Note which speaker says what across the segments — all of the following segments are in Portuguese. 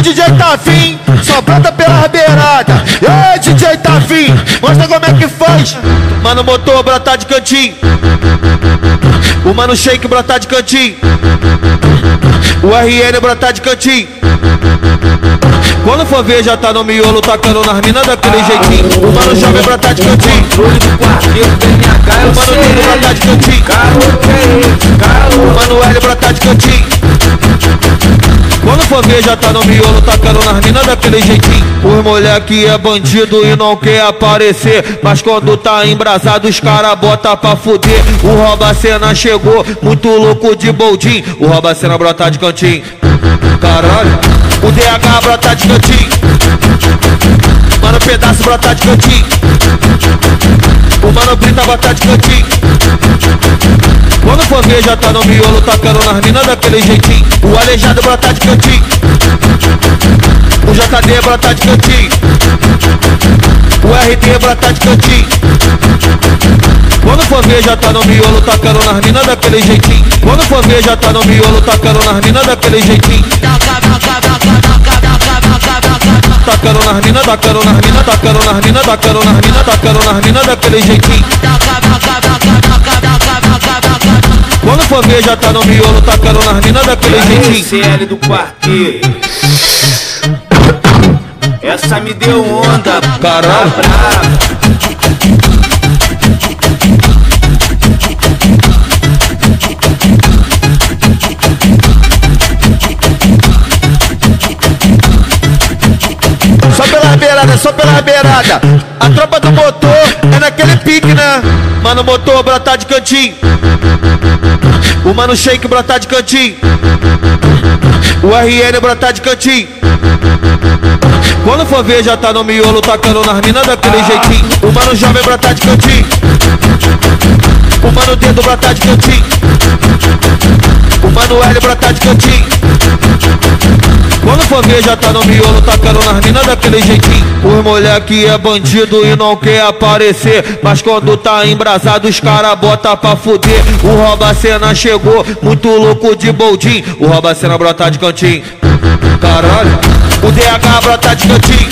Speaker 1: O DJ tá só brota pela beirada. Ei, DJ tá mostra como é que faz. Mano, motor brotar de cantinho. O mano shake brotar de cantinho. O RN brotar de cantinho. Quando for ver, já tá no miolo, tacando nas minas daquele jeitinho. O mano jovem brotar de cantinho. O mano. Nino brotar de cantinho. Já tá no miolo, tacando nas minas daquele jeitinho. Os mulher que é bandido e não quer aparecer. Mas quando tá embrasado, os cara bota pra fuder. O rouba cena chegou, muito louco de boldin. O rouba cena brotar de cantinho. Caralho, o DH brotar de cantinho. Mano, pedaço brotar de cantinho. O mano Brita brotar de cantinho. Quando for ver, já tá no miolo, tacando nas minas daquele jeitinho. O aleijado brotar de cantinho. O JD brotar de cantinho. O RD brotar de cantinho. Quando for ver, já tá no miolo, tacando nas minas daquele jeitinho. Quando for ver, já tá no miolo, tacando nas minas daquele jeitinho. Tacando nas minas, tacando nas minas, tacando nas minas, tacando nas minas, tacando nas minas daquele jeitinho. Quando for ver, já tá no miolo, tacando nas minas daquele jeitinho.
Speaker 2: CL do quarteto. Essa me deu onda,
Speaker 1: Caralho.
Speaker 2: brava.
Speaker 1: Pela beirada. A tropa do motor é naquele pique, né? Mano, motor brotar de cantinho. O mano shake brotar de cantinho. O RN brotar de cantinho. Quando for ver, já tá no miolo, tacando nas minas daquele jeitinho. O mano jovem brotar de cantinho. O mano dedo brotar de cantinho. O mano L brotar de cantinho. Já tá no miolo, tacando nas minas daquele jeitinho. Os mulher que é bandido e não quer aparecer. Mas quando tá embrasado, os cara bota pra fuder. O rouba cena chegou, muito louco de boldin. O rouba cena brotar de cantinho. Caralho, o DH brotar de cantinho.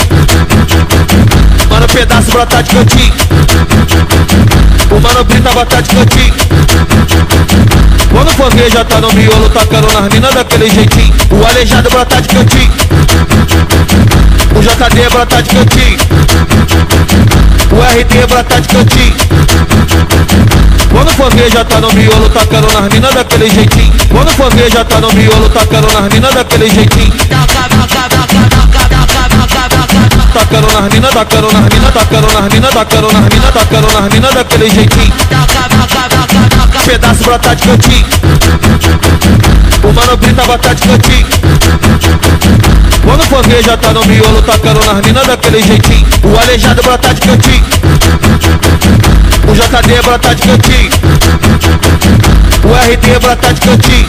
Speaker 1: Mano, pedaço brotar de cantinho. O mano Brita brotar de cantinho. Quando for ver, já tá no miolo, tacando nas minas daquele jeitinho. O aleijado brotar de cantinho. O JD brotar de cantinho. O RD brotar de cantinho. Quando for ver, já tá no miolo, tacando nas minas daquele jeitinho. Quando for ver, já tá no miolo, tacando nas minas daquele jeitinho. Tacando nas minas, tacando nas minas, tacando nas minas, tacando nas minas, tacando nas minas daquele jeitinho. Pedaço brotar de cantinho. O mano Brita botar de cantinho. Ver, já tá no miolo, tacando nas minas daquele jeitinho. O aleijado brotar de cantinho. O JD brotar de cantinho. O RD brotar de cantinho.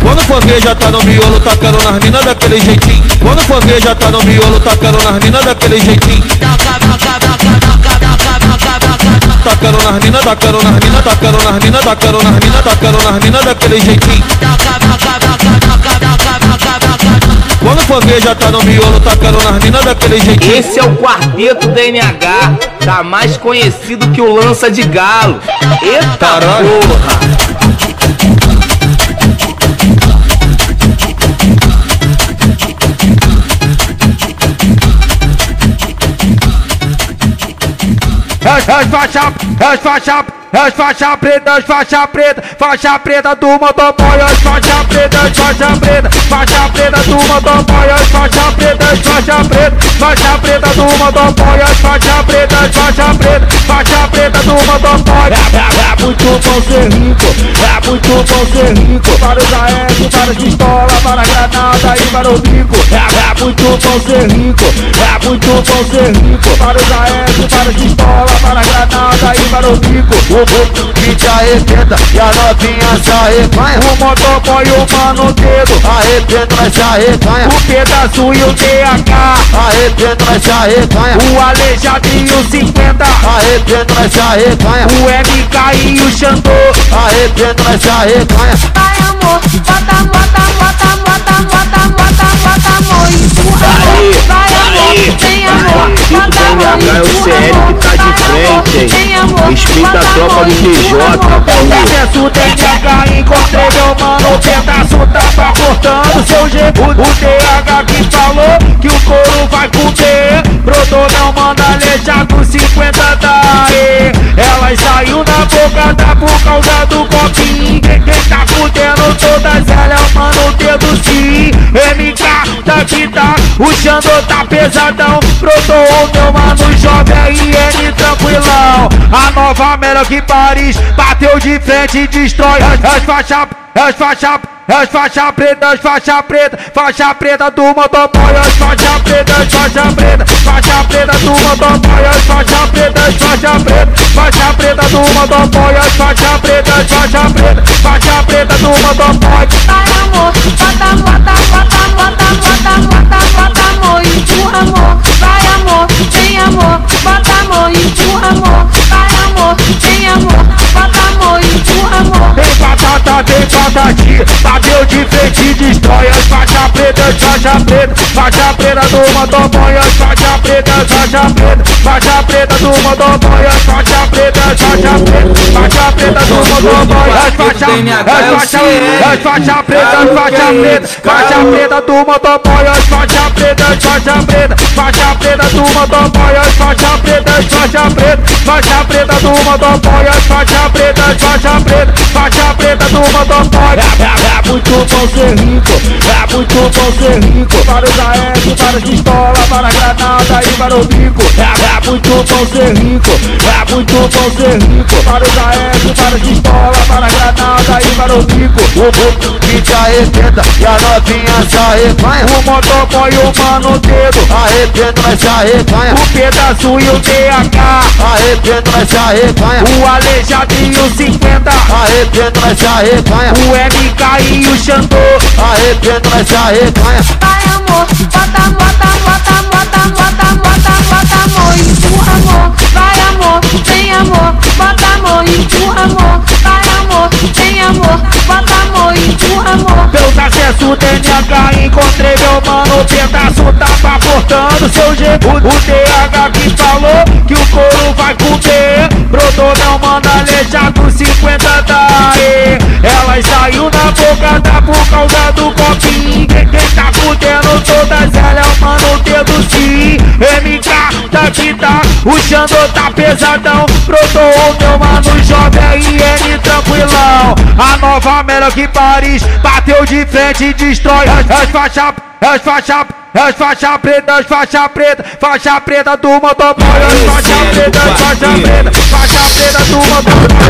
Speaker 1: Quando já tá no miolo, tacando nas minas daquele jeitinho. Quando já tá no miolo, tacando nas minas daquele jeitinho. Tacando nas minas, tacando nas minas, tacando nas minas, tacando nas minas, tacando nas minas daquele jeitinho. Tá no miolo, tacando nas minas daquele jeitinho.
Speaker 2: Esse é o quarteto da NH, tá mais conhecido que o lança de galo. Eita
Speaker 1: Caralho.
Speaker 2: porra!
Speaker 3: As, faixa, as faixa, as faixa preta, as faixa preta, faixa preta do motoboy, as faixa preta, as faixa preta, faixa preta do motoboy, as faixa preta, as faixa preta, faixa preta do motoboy, as faixa preta, as faixa preta, preta do motoboy. É, é, é muito bom ser rico, é muito bom ser rico. Para os AS, para as pistolas, para a granada e para o bico. É, é muito bom ser rico, é muito bom ser rico. Para os AS, para as pistolas, para a granada e para o bico.
Speaker 1: O bobo que arrebenta e a novinha se arrepanha.
Speaker 3: O motoboy e o mano dedo,
Speaker 1: Arrebenta, mas se arrepanha.
Speaker 3: o pedaço e o DH
Speaker 1: arrepiando, nós se arrecanha.
Speaker 3: O Aleijadinho 50,
Speaker 1: arrepiando, nós se arrecanha.
Speaker 3: O MK e o Xandô,
Speaker 1: arrepiando, nós se arrecanha.
Speaker 4: Vai amor, bota, bota, bota, bota, bota, bota, bota,
Speaker 2: bota, amor, empurra, vai. Respeita a tropa do TJ,
Speaker 3: Peço TH, encontrei meu mano, pedaço tava cortando seu G. O, TH que falou que o couro vai comer. Brotou, não manda aleijado 50 daí. Ela saiu na boca da por causa do copinho. Quem, tá fudendo todas elas, é o mano dedo sim. MK tá que tá, o Xandô tá pesadão. Brotou o meu mano jovem IN tranquilão. A nova melhor que Paris, bateu de frente e destrói as, as faixas, as faixas. As faixa preta, as faixa preta, faixa preta do motoboy, as faixa preta, as faixa preta, faixa preta do motoboy, as faixa preta, as faixa preta, faixa preta do motoboy, as faixa preta, as faixa preta, faixa preta do motoboy.
Speaker 4: Vai amor, bota, bota, bota, bota, bota,
Speaker 3: patati, bateu de frente, destrói as faixa preta, as faixa preta, faixa preta do motoboy, as faixa preta, faixa preta, faixa preta do motoboy, as faixa preta, faixa preta, faixa preta do motoboy, as faixa, as faixa, as faixa preta, as faixa preta, faixa preta do motoboy, as faixa preta, faixa preta, faixa preta do motoboy, as faixa preta, faixa preta, faixa preta do motoboy, as faixa preta, faixa preta, faixa preta do motoboy. É, é, é muito bom ser rico, é muito bom ser rico. Para os AS, para as para a granada e para o bico. É, é muito bom ser rico, é muito bom ser rico. Para os AS, para as pistolas, para a granada e para o bico. O buco que arrebenta e a novinha se arrepanha. O motoboy e o mano dedo, arrebenta, mas se arrepanha. O pedaço e o TH, arrebenta, mas se arrepanha. O aleijado e o 50, arrebenta, mas se arrepanha. O MK e o Xandô, arrebenta, mas se arrepanha.
Speaker 4: Vai amor, bota, bota, bota, bota, bota, bota, bota amor, empurra amor, vai amor, vem amor, bota amor, empurra amor, vai amor, vem amor, bota amor, empurra amor.
Speaker 3: Meus acessos TNH, encontrei meu mano, pedaço tava cortando seu G. O, o TH que falou que o couro vai comer. Brotou, não manda aleijado 50 daí. Ela saiu na boca da por causa do copinho. Quem, quem tá fudendo todas elas é o mano dedo sim. Tá, o Xandô tá pesadão. Brotou o meu mano jovem IN tranquilão. A nova melhor que Paris, bateu de frente e destrói as, as faixas, as faixas. As faixa preta, as faixa preta, faixa preta do motoboy, as faixa preta, as faixa preta, faixa preta do motoboy,